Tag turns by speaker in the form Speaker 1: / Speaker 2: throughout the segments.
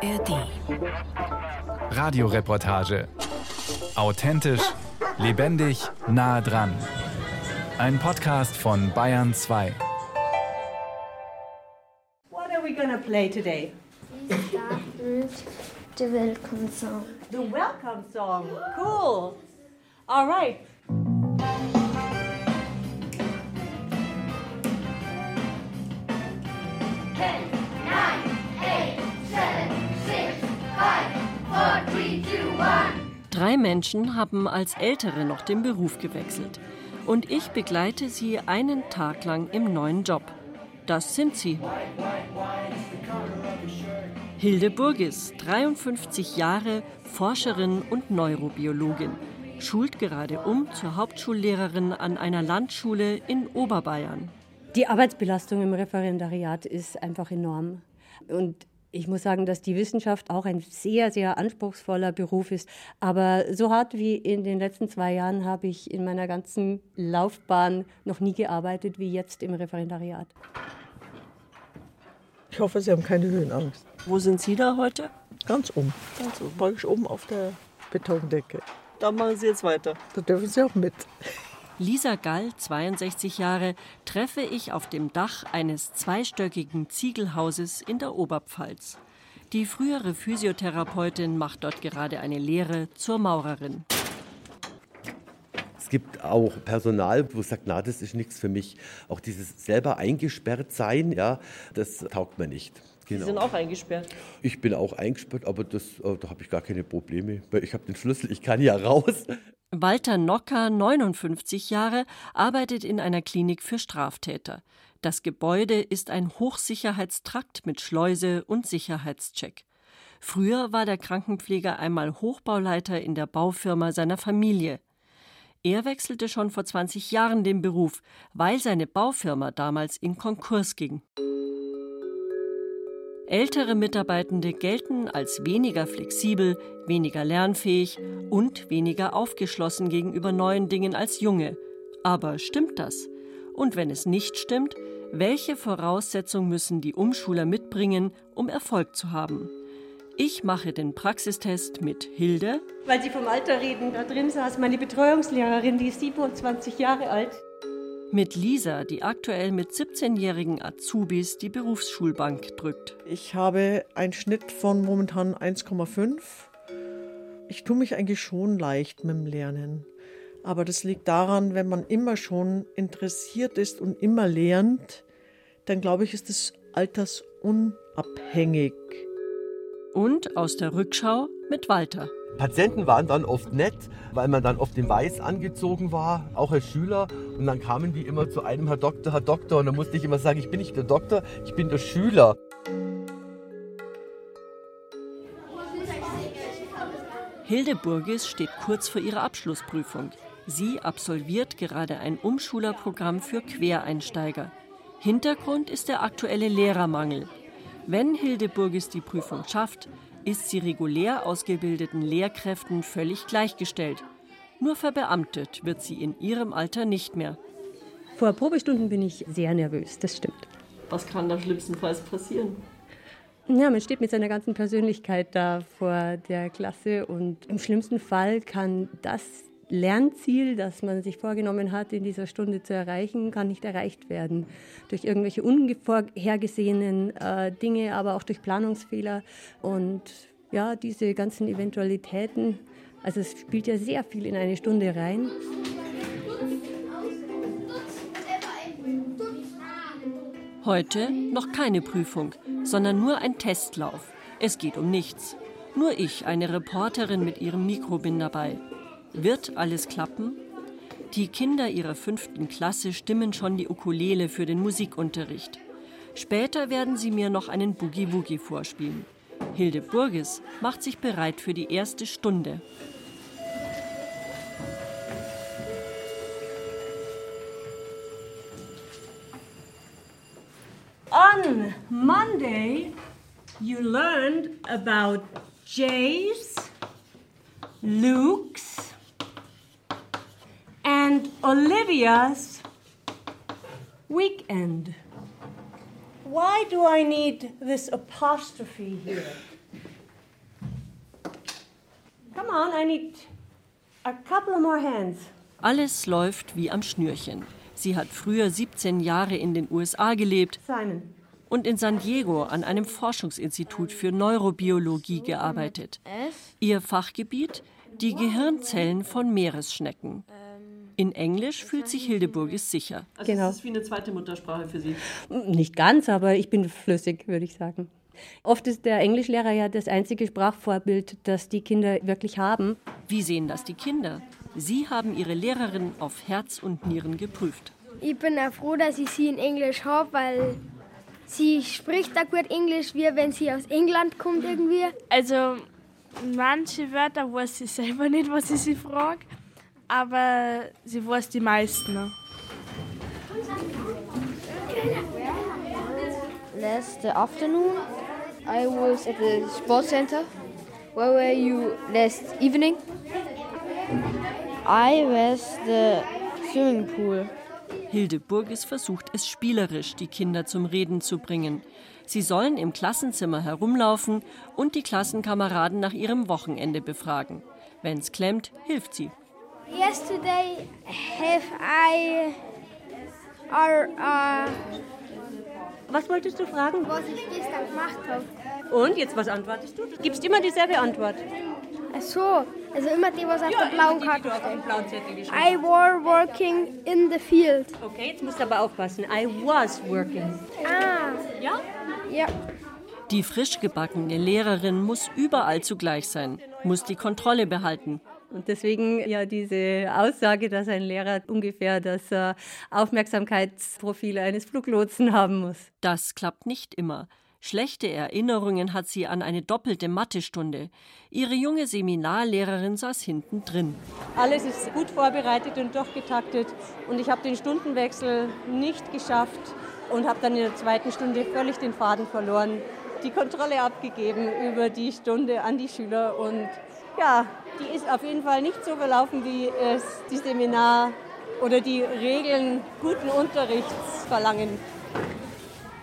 Speaker 1: ARD.
Speaker 2: Radioreportage. Authentisch, lebendig, nah dran. Ein Podcast von Bayern 2.
Speaker 3: What are we to play today?
Speaker 4: starten the welcome song.
Speaker 3: The welcome song. Cool. All right.
Speaker 5: Drei Menschen haben als Ältere noch den Beruf gewechselt. Und ich begleite sie einen Tag lang im neuen Job. Das sind sie. Hilde Burgis, 53 Jahre, Forscherin und Neurobiologin, schult gerade um zur Hauptschullehrerin an einer Landschule in Oberbayern.
Speaker 6: Die Arbeitsbelastung im Referendariat ist einfach enorm. Und ich muss sagen, dass die Wissenschaft auch ein sehr, sehr anspruchsvoller Beruf ist. Aber so hart wie in den letzten zwei Jahren habe ich in meiner ganzen Laufbahn noch nie gearbeitet wie jetzt im Referendariat.
Speaker 7: Ich hoffe, Sie haben keine Höhenangst.
Speaker 5: Wo sind Sie da heute?
Speaker 7: Ganz oben. Ganz oben. Praktisch oben auf der Betondecke.
Speaker 5: Da machen Sie jetzt weiter.
Speaker 7: Da dürfen Sie auch mit.
Speaker 5: Lisa Gall, 62 Jahre, treffe ich auf dem Dach eines zweistöckigen Ziegelhauses in der Oberpfalz. Die frühere Physiotherapeutin macht dort gerade eine Lehre zur Maurerin.
Speaker 8: Es gibt auch Personal, wo sagt, na, das ist nichts für mich. Auch dieses selber eingesperrt sein, ja, das taugt mir nicht.
Speaker 5: Genau. Sie sind auch eingesperrt.
Speaker 8: Ich bin auch eingesperrt, aber das, äh, da habe ich gar keine Probleme, weil ich habe den Schlüssel, ich kann ja raus.
Speaker 5: Walter Nocker, 59 Jahre, arbeitet in einer Klinik für Straftäter. Das Gebäude ist ein Hochsicherheitstrakt mit Schleuse und Sicherheitscheck. Früher war der Krankenpfleger einmal Hochbauleiter in der Baufirma seiner Familie. Er wechselte schon vor 20 Jahren den Beruf, weil seine Baufirma damals in Konkurs ging. Ältere Mitarbeitende gelten als weniger flexibel, weniger lernfähig und weniger aufgeschlossen gegenüber neuen Dingen als junge. Aber stimmt das? Und wenn es nicht stimmt, welche Voraussetzungen müssen die Umschuler mitbringen, um Erfolg zu haben? Ich mache den Praxistest mit Hilde.
Speaker 6: Weil Sie vom Alter reden, da drin saß meine Betreuungslehrerin, die ist 27 Jahre alt.
Speaker 5: Mit Lisa, die aktuell mit 17-jährigen Azubis die Berufsschulbank drückt.
Speaker 7: Ich habe einen Schnitt von momentan 1,5. Ich tue mich eigentlich schon leicht mit dem Lernen. Aber das liegt daran, wenn man immer schon interessiert ist und immer lernt, dann glaube ich, ist es altersunabhängig.
Speaker 5: Und aus der Rückschau mit Walter.
Speaker 8: Patienten waren dann oft nett, weil man dann oft in Weiß angezogen war, auch als Schüler. Und dann kamen die immer zu einem Herr Doktor, Herr Doktor. Und dann musste ich immer sagen, ich bin nicht der Doktor, ich bin der Schüler.
Speaker 5: Hilde Burgis steht kurz vor ihrer Abschlussprüfung. Sie absolviert gerade ein Umschulerprogramm für Quereinsteiger. Hintergrund ist der aktuelle Lehrermangel. Wenn Hilde Burgis die Prüfung schafft, ist sie regulär ausgebildeten Lehrkräften völlig gleichgestellt. Nur verbeamtet wird sie in ihrem Alter nicht mehr.
Speaker 6: Vor Probestunden bin ich sehr nervös, das stimmt.
Speaker 5: Was kann da schlimmstenfalls passieren?
Speaker 6: Ja, man steht mit seiner ganzen Persönlichkeit da vor der Klasse und im schlimmsten Fall kann das Lernziel, das man sich vorgenommen hat, in dieser Stunde zu erreichen, kann nicht erreicht werden. Durch irgendwelche unvorhergesehenen äh, Dinge, aber auch durch Planungsfehler. Und ja, diese ganzen Eventualitäten, also es spielt ja sehr viel in eine Stunde rein.
Speaker 5: Heute noch keine Prüfung, sondern nur ein Testlauf. Es geht um nichts. Nur ich, eine Reporterin mit ihrem Mikro bin dabei. Wird alles klappen? Die Kinder ihrer fünften Klasse stimmen schon die Ukulele für den Musikunterricht. Später werden sie mir noch einen Boogie-Woogie vorspielen. Hilde Burgis macht sich bereit für die erste Stunde.
Speaker 3: On Monday, you learned about Jay's, Luke's, and Olivia's weekend. Why do I need this apostrophe here?
Speaker 6: on, I need a couple more hands.
Speaker 5: Alles läuft wie am Schnürchen. Sie hat früher 17 Jahre in den USA gelebt
Speaker 6: Simon.
Speaker 5: und in San Diego an einem Forschungsinstitut für Neurobiologie gearbeitet. Ihr Fachgebiet die Gehirnzellen von Meeresschnecken. In Englisch fühlt sich Hildeburgis sicher.
Speaker 6: Also Genau.
Speaker 5: Das ist wie eine zweite Muttersprache für Sie.
Speaker 6: Nicht ganz, aber ich bin flüssig, würde ich sagen. Oft ist der Englischlehrer ja das einzige Sprachvorbild, das die Kinder wirklich haben.
Speaker 5: Wie sehen das die Kinder? Sie haben ihre Lehrerin auf Herz und Nieren geprüft.
Speaker 1: Ich bin auch froh, dass ich sie in Englisch habe, weil sie spricht da gut Englisch, wie wenn sie aus England kommt irgendwie.
Speaker 9: Also manche Wörter weiß sie selber nicht, was ich sie frage, aber sie weiß die meisten.
Speaker 10: Last afternoon, I was at the sports center. Where were you last evening? I was the swimming pool.
Speaker 5: Hildeburgis versucht es spielerisch, die Kinder zum Reden zu bringen. Sie sollen im Klassenzimmer herumlaufen und die Klassenkameraden nach ihrem Wochenende befragen. Wenn's klemmt, hilft sie.
Speaker 1: Yesterday have I or, uh,
Speaker 6: Was wolltest du fragen?
Speaker 1: was ich gestern gemacht habe.
Speaker 6: Und jetzt, was antwortest du? Du gibst immer dieselbe Antwort.
Speaker 1: Ach so, also immer die, was auf der blauen
Speaker 6: die, die
Speaker 1: Karte steht.
Speaker 6: blauen Zettel geschrieben
Speaker 1: I were working in the field.
Speaker 6: Okay, jetzt musst du aber aufpassen. I was working.
Speaker 1: Ah,
Speaker 6: Ja?
Speaker 1: ja.
Speaker 5: Die frisch gebackene Lehrerin muss überall zugleich sein, muss die Kontrolle behalten.
Speaker 6: Und deswegen ja diese Aussage, dass ein Lehrer ungefähr das äh, Aufmerksamkeitsprofil eines Fluglotsen haben muss.
Speaker 5: Das klappt nicht immer. Schlechte Erinnerungen hat sie an eine doppelte Mathestunde. Ihre junge Seminarlehrerin saß hinten drin.
Speaker 6: Alles ist gut vorbereitet und durchgetaktet. Und ich habe den Stundenwechsel nicht geschafft und habe dann in der zweiten Stunde völlig den Faden verloren, die Kontrolle abgegeben über die Stunde an die Schüler. Und ja, die ist auf jeden Fall nicht so verlaufen, wie es die Seminar oder die Regeln guten Unterrichts verlangen.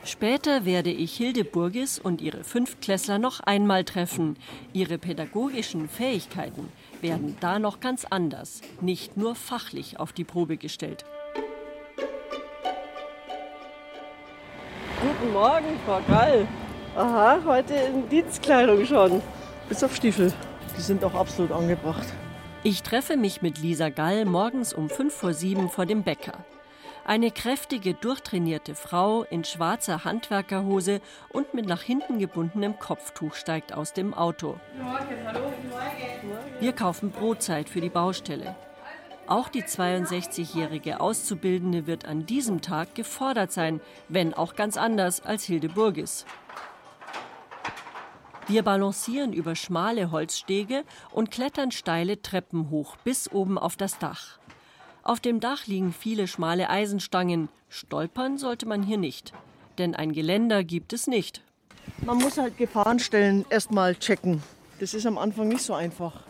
Speaker 5: Später werde ich Hilde Burgis und ihre Fünftklässler noch einmal treffen. Ihre pädagogischen Fähigkeiten werden da noch ganz anders, nicht nur fachlich auf die Probe gestellt.
Speaker 11: Guten Morgen, Frau Gall. Aha, heute in Dienstkleidung schon.
Speaker 7: Bis auf Stiefel. Die sind auch absolut angebracht.
Speaker 5: Ich treffe mich mit Lisa Gall morgens um 5 vor 7 vor dem Bäcker. Eine kräftige, durchtrainierte Frau in schwarzer Handwerkerhose und mit nach hinten gebundenem Kopftuch steigt aus dem Auto. Wir kaufen Brotzeit für die Baustelle. Auch die 62-jährige Auszubildende wird an diesem Tag gefordert sein, wenn auch ganz anders als Hilde Burgis. Wir balancieren über schmale Holzstege und klettern steile Treppen hoch bis oben auf das Dach. Auf dem Dach liegen viele schmale Eisenstangen. Stolpern sollte man hier nicht, denn ein Geländer gibt es nicht.
Speaker 7: Man muss halt Gefahrenstellen erstmal checken. Das ist am Anfang nicht so einfach.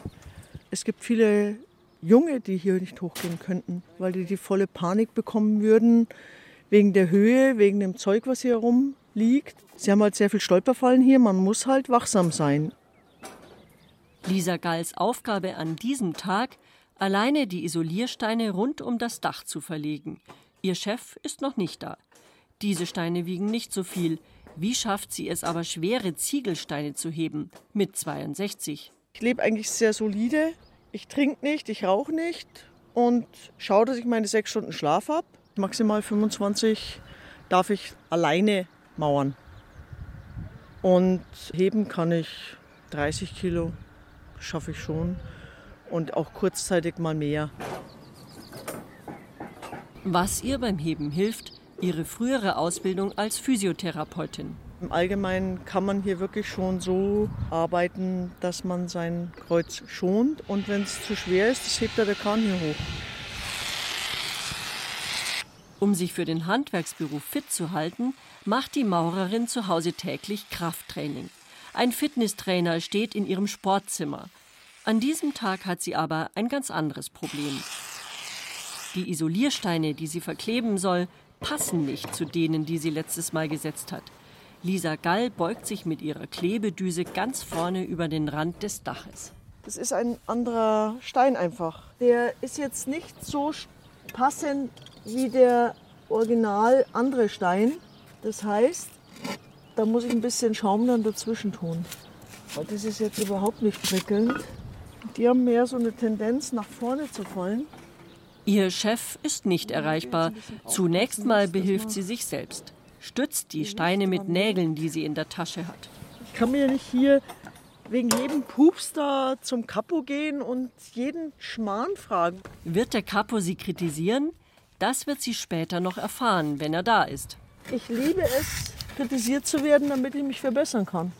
Speaker 7: Es gibt viele Junge, die hier nicht hochgehen könnten, weil die die volle Panik bekommen würden, wegen der Höhe, wegen dem Zeug, was hier rumliegt. Sie haben halt sehr viel Stolperfallen hier, man muss halt wachsam sein.
Speaker 5: Lisa Galls Aufgabe an diesem Tag, alleine die Isoliersteine rund um das Dach zu verlegen. Ihr Chef ist noch nicht da. Diese Steine wiegen nicht so viel. Wie schafft sie es aber, schwere Ziegelsteine zu heben? Mit 62.
Speaker 7: Ich lebe eigentlich sehr solide. Ich trinke nicht, ich rauche nicht und schaue, dass ich meine sechs Stunden Schlaf habe. Maximal 25 darf ich alleine mauern. Und heben kann ich 30 Kilo, schaffe ich schon. Und auch kurzzeitig mal mehr.
Speaker 5: Was ihr beim Heben hilft, ihre frühere Ausbildung als Physiotherapeutin.
Speaker 7: Im Allgemeinen kann man hier wirklich schon so arbeiten, dass man sein Kreuz schont. Und wenn es zu schwer ist, das hebt er der Kahn hier hoch.
Speaker 5: Um sich für den Handwerksberuf fit zu halten, macht die Maurerin zu Hause täglich Krafttraining. Ein Fitnesstrainer steht in ihrem Sportzimmer. An diesem Tag hat sie aber ein ganz anderes Problem. Die Isoliersteine, die sie verkleben soll, passen nicht zu denen, die sie letztes Mal gesetzt hat. Lisa Gall beugt sich mit ihrer Klebedüse ganz vorne über den Rand des Daches.
Speaker 7: Das ist ein anderer Stein einfach. Der ist jetzt nicht so passend wie der original andere Stein. Das heißt, da muss ich ein bisschen Schaum dann dazwischen tun. Weil das ist jetzt überhaupt nicht prickelnd. Die haben mehr so eine Tendenz, nach vorne zu fallen.
Speaker 5: Ihr Chef ist nicht erreichbar. Zunächst mal behilft sie sich selbst. Stützt die Steine mit Nägeln, die sie in der Tasche hat.
Speaker 7: Ich kann mir nicht hier wegen jedem Pups da zum Kapo gehen und jeden Schmarrn fragen.
Speaker 5: Wird der Kapo sie kritisieren? Das wird sie später noch erfahren, wenn er da ist.
Speaker 7: Ich liebe es, kritisiert zu werden, damit ich mich verbessern kann.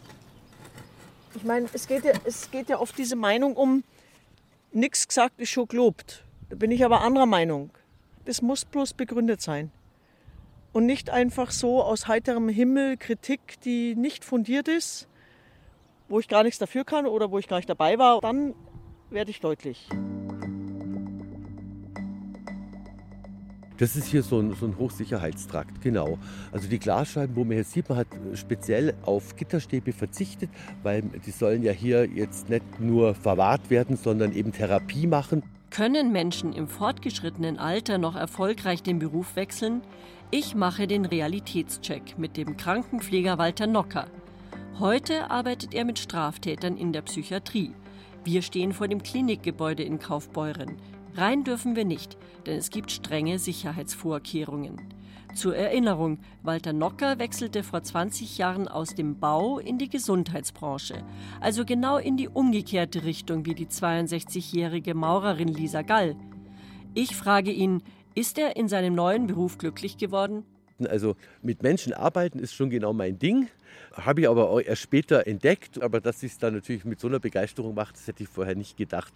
Speaker 7: Ich meine, es geht ja, es geht ja oft diese Meinung um, nichts gesagt ist schon gelobt. Da bin ich aber anderer Meinung. Das muss bloß begründet sein. Und nicht einfach so aus heiterem Himmel Kritik, die nicht fundiert ist, wo ich gar nichts dafür kann oder wo ich gar nicht dabei war. Dann werde ich deutlich.
Speaker 8: Das ist hier so ein, so ein, Hochsicherheitstrakt, genau. Also die Glasscheiben, wo man hier sieht, man hat speziell auf Gitterstäbe verzichtet, weil die sollen ja hier jetzt nicht nur verwahrt werden, sondern eben Therapie machen.
Speaker 5: Können Menschen im fortgeschrittenen Alter noch erfolgreich den Beruf wechseln? Ich mache den Realitätscheck mit dem Krankenpfleger Walter Nocker. Heute arbeitet er mit Straftätern in der Psychiatrie. Wir stehen vor dem Klinikgebäude in Kaufbeuren. Rein dürfen wir nicht, denn es gibt strenge Sicherheitsvorkehrungen. Zur Erinnerung, Walter Nocker wechselte vor 20 Jahren aus dem Bau in die Gesundheitsbranche, also genau in die umgekehrte Richtung wie die 62-jährige Maurerin Lisa Gall. Ich frage ihn, ist er in seinem neuen Beruf glücklich geworden?
Speaker 8: Also mit Menschen arbeiten ist schon genau mein Ding. Habe ich aber auch erst später entdeckt. Aber dass ich es dann natürlich mit so einer Begeisterung macht, das hätte ich vorher nicht gedacht.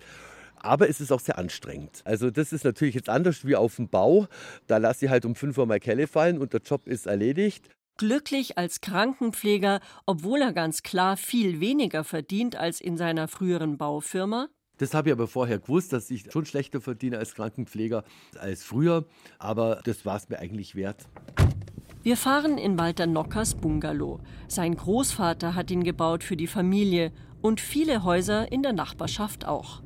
Speaker 8: Aber es ist auch sehr anstrengend. Also das ist natürlich jetzt anders wie auf dem Bau. Da lasse ich halt um 5 Uhr mal Kelle fallen und der Job ist erledigt.
Speaker 5: Glücklich als Krankenpfleger, obwohl er ganz klar viel weniger verdient als in seiner früheren Baufirma?
Speaker 8: Das habe ich aber vorher gewusst, dass ich schon schlechter verdiene als Krankenpfleger als früher. Aber das war es mir eigentlich wert.
Speaker 5: Wir fahren in Walter Nockers Bungalow. Sein Großvater hat ihn gebaut für die Familie und viele Häuser in der Nachbarschaft auch.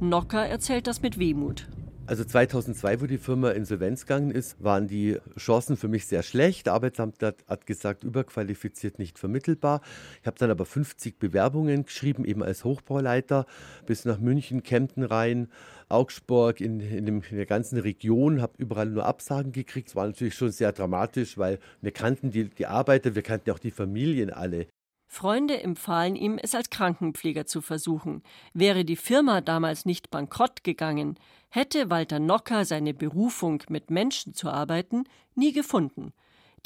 Speaker 5: Nocker erzählt das mit Wehmut.
Speaker 8: Also 2002, wo die Firma insolvenz gegangen ist, waren die Chancen für mich sehr schlecht. Der Arbeitsamt hat gesagt, überqualifiziert, nicht vermittelbar. Ich habe dann aber 50 Bewerbungen geschrieben, eben als Hochbauleiter, bis nach München, Kempten rein, Augsburg, in, in, dem, in der ganzen Region, habe überall nur Absagen gekriegt. Es war natürlich schon sehr dramatisch, weil wir kannten die, die Arbeiter, wir kannten auch die Familien alle.
Speaker 5: Freunde empfahlen ihm, es als Krankenpfleger zu versuchen. Wäre die Firma damals nicht bankrott gegangen, hätte Walter Nocker seine Berufung, mit Menschen zu arbeiten, nie gefunden.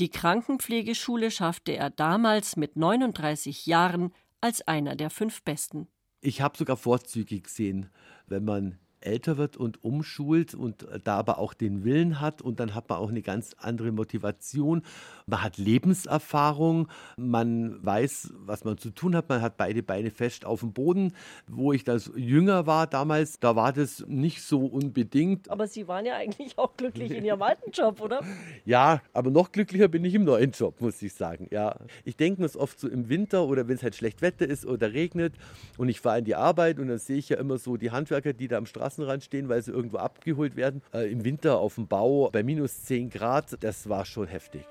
Speaker 5: Die Krankenpflegeschule schaffte er damals mit 39 Jahren als einer der fünf Besten.
Speaker 8: Ich habe sogar Vorzüge gesehen, wenn man älter wird und umschult und da aber auch den Willen hat und dann hat man auch eine ganz andere Motivation. Man hat Lebenserfahrung, man weiß, was man zu tun hat, man hat beide Beine fest auf dem Boden. Wo ich das jünger war damals, da war das nicht so unbedingt.
Speaker 11: Aber Sie waren ja eigentlich auch glücklich in Ihrem alten Job, oder?
Speaker 8: Ja, aber noch glücklicher bin ich im neuen Job, muss ich sagen. Ja, ich denke mir es oft so im Winter oder wenn es halt schlecht Wetter ist oder regnet und ich fahre in die Arbeit und dann sehe ich ja immer so die Handwerker, die da am Straßen Straßenrand stehen, weil sie irgendwo abgeholt werden. Äh, Im Winter auf dem Bau bei minus 10 Grad, das war schon heftig.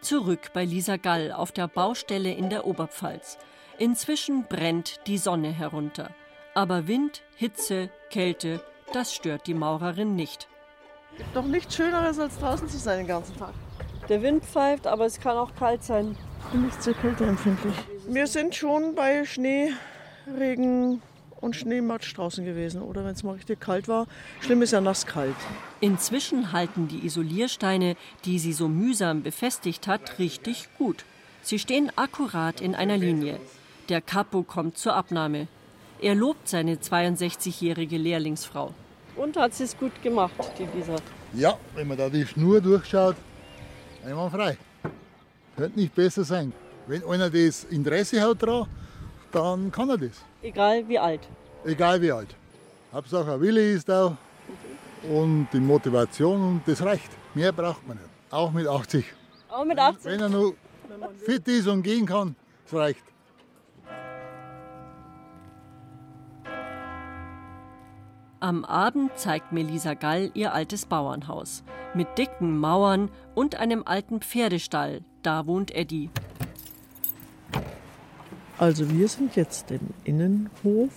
Speaker 5: Zurück bei Lisa Gall auf der Baustelle in der Oberpfalz. Inzwischen brennt die Sonne herunter. Aber Wind, Hitze, Kälte, das stört die Maurerin nicht.
Speaker 7: Gibt doch nichts Schöneres, als draußen zu sein den ganzen Tag.
Speaker 11: Der Wind pfeift, aber es kann auch kalt sein.
Speaker 7: Ich bin nicht sehr kälteempfindlich. Wir sind schon bei Schnee, Regen und Schneematsch draußen gewesen. Oder wenn es mal richtig kalt war. Schlimm ist ja nasskalt.
Speaker 5: Inzwischen halten die Isoliersteine, die sie so mühsam befestigt hat, richtig gut. Sie stehen akkurat in einer Linie. Der Capo kommt zur Abnahme. Er lobt seine 62-jährige Lehrlingsfrau.
Speaker 11: Und hat sie es gut gemacht, die Lisa?
Speaker 12: Ja, wenn man da die Schnur durchschaut, einwandfrei. Könnte nicht besser sein. Wenn einer das Interesse hat daran, dann kann er das.
Speaker 11: Egal wie alt.
Speaker 12: Egal wie alt. Hauptsache ein Wille ist da und die Motivation und das reicht. Mehr braucht man nicht. Auch mit 80.
Speaker 11: Auch mit 80?
Speaker 12: Wenn er noch fit ist und gehen kann, das reicht.
Speaker 5: Am Abend zeigt Melisa Gall ihr altes Bauernhaus. Mit dicken Mauern und einem alten Pferdestall. Da wohnt Eddie.
Speaker 7: Also wir sind jetzt im Innenhof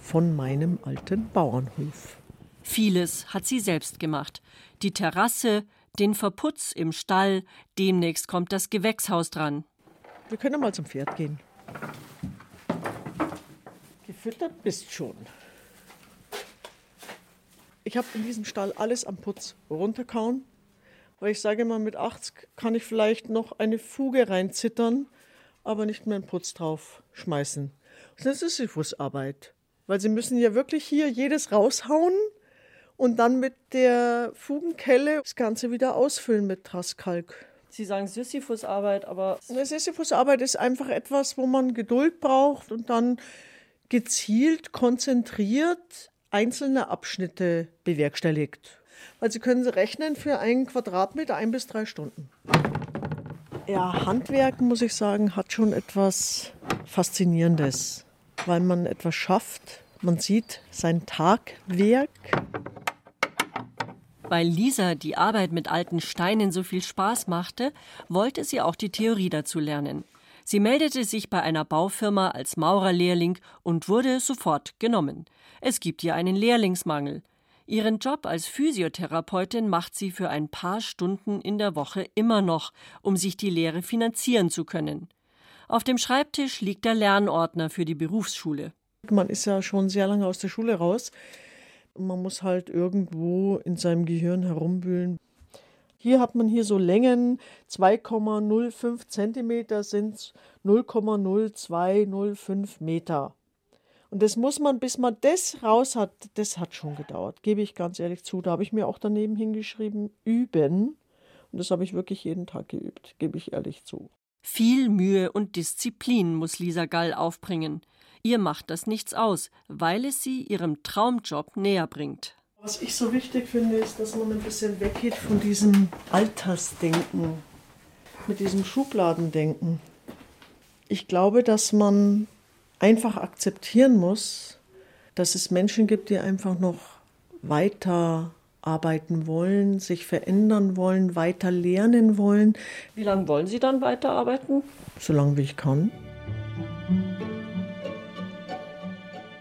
Speaker 7: von meinem alten Bauernhof.
Speaker 5: Vieles hat sie selbst gemacht. Die Terrasse, den Verputz im Stall, demnächst kommt das Gewächshaus dran.
Speaker 7: Wir können mal zum Pferd gehen. Gefüttert bist schon. Ich habe in diesem Stall alles am Putz runterkauen, weil ich sage mal, mit 80 kann ich vielleicht noch eine Fuge reinzittern, aber nicht mehr einen Putz drauf schmeißen. Das ist Sisyphusarbeit, weil sie müssen ja wirklich hier jedes raushauen und dann mit der Fugenkelle das Ganze wieder ausfüllen mit Trasskalk.
Speaker 13: Sie sagen Sisyphusarbeit, aber.
Speaker 7: Eine Sisyphusarbeit ist einfach etwas, wo man Geduld braucht und dann gezielt, konzentriert einzelne Abschnitte bewerkstelligt. Weil Sie können sie rechnen für einen Quadratmeter ein bis drei Stunden. Ja, Handwerk, muss ich sagen, hat schon etwas Faszinierendes, weil man etwas schafft. Man sieht sein Tagwerk.
Speaker 5: Weil Lisa die Arbeit mit alten Steinen so viel Spaß machte, wollte sie auch die Theorie dazu lernen. Sie meldete sich bei einer Baufirma als Maurerlehrling und wurde sofort genommen. Es gibt hier einen Lehrlingsmangel. Ihren Job als Physiotherapeutin macht sie für ein paar Stunden in der Woche immer noch, um sich die Lehre finanzieren zu können. Auf dem Schreibtisch liegt der Lernordner für die Berufsschule.
Speaker 7: Man ist ja schon sehr lange aus der Schule raus. Man muss halt irgendwo in seinem Gehirn herumwühlen. Hier hat man hier so Längen, 2,05 Zentimeter sind 0,0205 Meter. Und das muss man, bis man das raus hat, das hat schon gedauert, gebe ich ganz ehrlich zu. Da habe ich mir auch daneben hingeschrieben, üben. Und das habe ich wirklich jeden Tag geübt, gebe ich ehrlich zu.
Speaker 5: Viel Mühe und Disziplin muss Lisa Gall aufbringen. Ihr macht das nichts aus, weil es sie ihrem Traumjob näher bringt.
Speaker 7: Was ich so wichtig finde, ist, dass man ein bisschen weggeht von diesem Altersdenken, mit diesem Schubladendenken. Ich glaube, dass man einfach akzeptieren muss, dass es Menschen gibt, die einfach noch weiter arbeiten wollen, sich verändern wollen, weiter lernen wollen.
Speaker 13: Wie lange wollen Sie dann weiterarbeiten?
Speaker 7: So lange wie ich kann.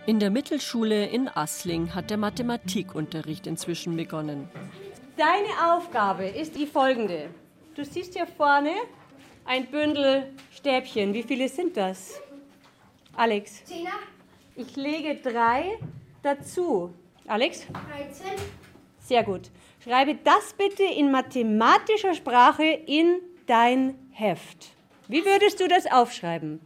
Speaker 5: In der Mittelschule in Assling hat der Mathematikunterricht inzwischen begonnen.
Speaker 14: Deine Aufgabe ist die folgende. Du siehst hier vorne ein Bündel Stäbchen. Wie viele sind das? Alex?
Speaker 1: Zehner.
Speaker 14: Ich lege drei dazu. Alex?
Speaker 1: 13.
Speaker 14: Sehr gut. Schreibe das bitte in mathematischer Sprache in dein Heft. Wie würdest du das aufschreiben?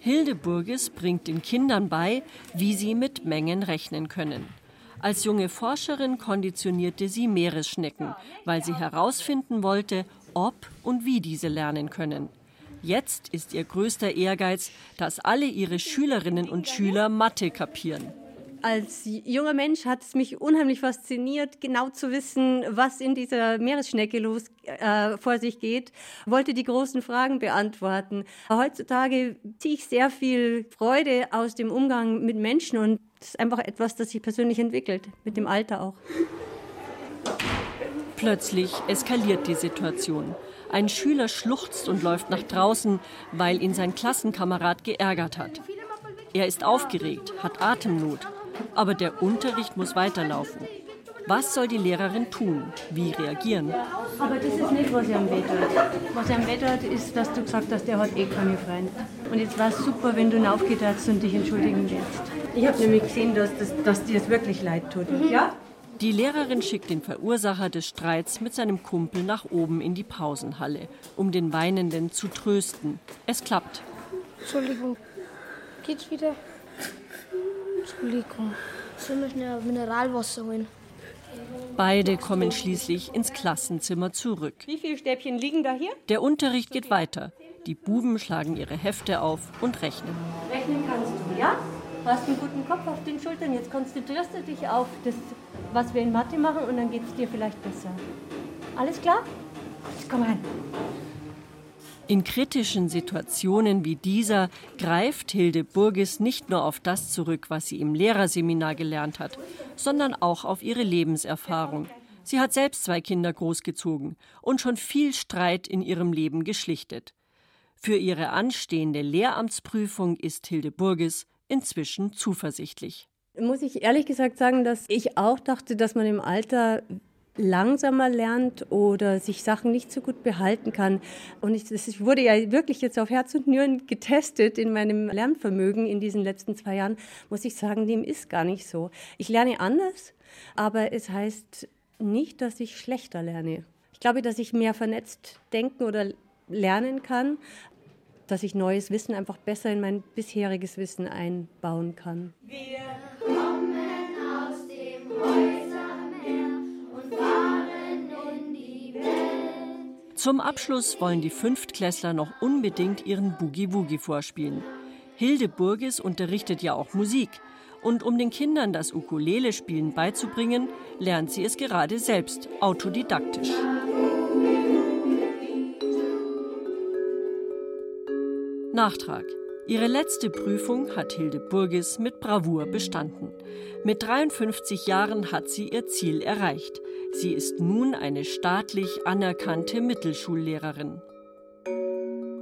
Speaker 5: Hilde Burges bringt den Kindern bei, wie sie mit Mengen rechnen können. Als junge Forscherin konditionierte sie Meeresschnecken, weil sie herausfinden wollte, ob und wie diese lernen können. Jetzt ist ihr größter Ehrgeiz, dass alle ihre Schülerinnen und Schüler Mathe kapieren.
Speaker 6: Als junger Mensch hat es mich unheimlich fasziniert, genau zu wissen, was in dieser Meeresschnecke los äh, vor sich geht. Wollte die großen Fragen beantworten. Heutzutage ziehe ich sehr viel Freude aus dem Umgang mit Menschen und das ist einfach etwas, das sich persönlich entwickelt, mit dem Alter auch.
Speaker 5: Plötzlich eskaliert die Situation. Ein Schüler schluchzt und läuft nach draußen, weil ihn sein Klassenkamerad geärgert hat. Er ist aufgeregt, hat Atemnot, aber der Unterricht muss weiterlaufen. Was soll die Lehrerin tun? Wie reagieren?
Speaker 6: Aber das ist nicht, was er am Bett hat. Was er am Bett hat, ist, dass du gesagt hast, der hat eh keine Freunde. Und jetzt war es super, wenn du ihn aufgetatst und dich entschuldigen lässt. Ich habe nämlich gesehen, dass, das, dass dir es wirklich leid tut. Ja?
Speaker 5: Die Lehrerin schickt den Verursacher des Streits mit seinem Kumpel nach oben in die Pausenhalle, um den Weinenden zu trösten. Es klappt.
Speaker 1: Entschuldigung. Geht's wieder? Entschuldigung. Sollen wir schnell Mineralwasser holen?
Speaker 5: Beide kommen schließlich ins Klassenzimmer zurück.
Speaker 14: Wie viele Stäbchen liegen da hier?
Speaker 5: Der Unterricht geht weiter. Die Buben schlagen ihre Hefte auf und rechnen.
Speaker 14: Rechnen kannst du, ja? Du hast einen guten Kopf auf den Schultern. Jetzt konzentrierst du dich auf das, was wir in Mathe machen und dann geht es dir vielleicht besser. Alles klar? Komm rein.
Speaker 5: In kritischen Situationen wie dieser greift Hilde Burgis nicht nur auf das zurück, was sie im Lehrerseminar gelernt hat, sondern auch auf ihre Lebenserfahrung. Sie hat selbst zwei Kinder großgezogen und schon viel Streit in ihrem Leben geschlichtet. Für ihre anstehende Lehramtsprüfung ist Hilde Burgis inzwischen zuversichtlich.
Speaker 6: Muss ich ehrlich gesagt sagen, dass ich auch dachte, dass man im Alter langsamer lernt oder sich Sachen nicht so gut behalten kann. Und ich, das wurde ja wirklich jetzt auf Herz und Nieren getestet in meinem Lernvermögen in diesen letzten zwei Jahren, muss ich sagen, dem ist gar nicht so. Ich lerne anders, aber es heißt nicht, dass ich schlechter lerne. Ich glaube, dass ich mehr vernetzt denken oder lernen kann, dass ich neues Wissen einfach besser in mein bisheriges Wissen einbauen kann.
Speaker 15: Wir
Speaker 5: Zum Abschluss wollen die Fünftklässler noch unbedingt ihren Boogie Woogie vorspielen. Hilde Burgis unterrichtet ja auch Musik. Und um den Kindern das Ukulele-Spielen beizubringen, lernt sie es gerade selbst, autodidaktisch. Nachtrag. Ihre letzte Prüfung hat Hilde Burgis mit Bravour bestanden. Mit 53 Jahren hat sie ihr Ziel erreicht. Sie ist nun eine staatlich anerkannte Mittelschullehrerin.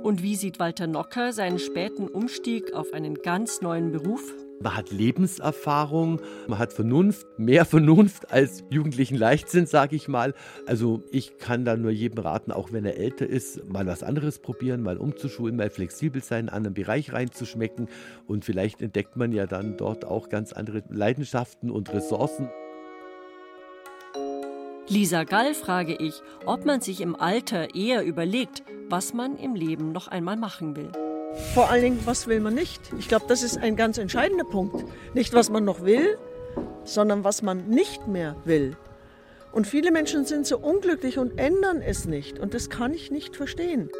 Speaker 5: Und wie sieht Walter Nocker seinen späten Umstieg auf einen ganz neuen Beruf?
Speaker 8: Man hat Lebenserfahrung, man hat Vernunft, mehr Vernunft als jugendlichen Leichtsinn, sage ich mal. Also ich kann da nur jedem raten, auch wenn er älter ist, mal was anderes probieren, mal umzuschulen, mal flexibel sein, in einen anderen Bereich reinzuschmecken. Und vielleicht entdeckt man ja dann dort auch ganz andere Leidenschaften und Ressourcen.
Speaker 5: Lisa Gall frage ich, ob man sich im Alter eher überlegt, was man im Leben noch einmal machen will.
Speaker 7: Vor allen Dingen, was will man nicht? Ich glaube, das ist ein ganz entscheidender Punkt. Nicht, was man noch will, sondern was man nicht mehr will. Und viele Menschen sind so unglücklich und ändern es nicht. Und das kann ich nicht verstehen.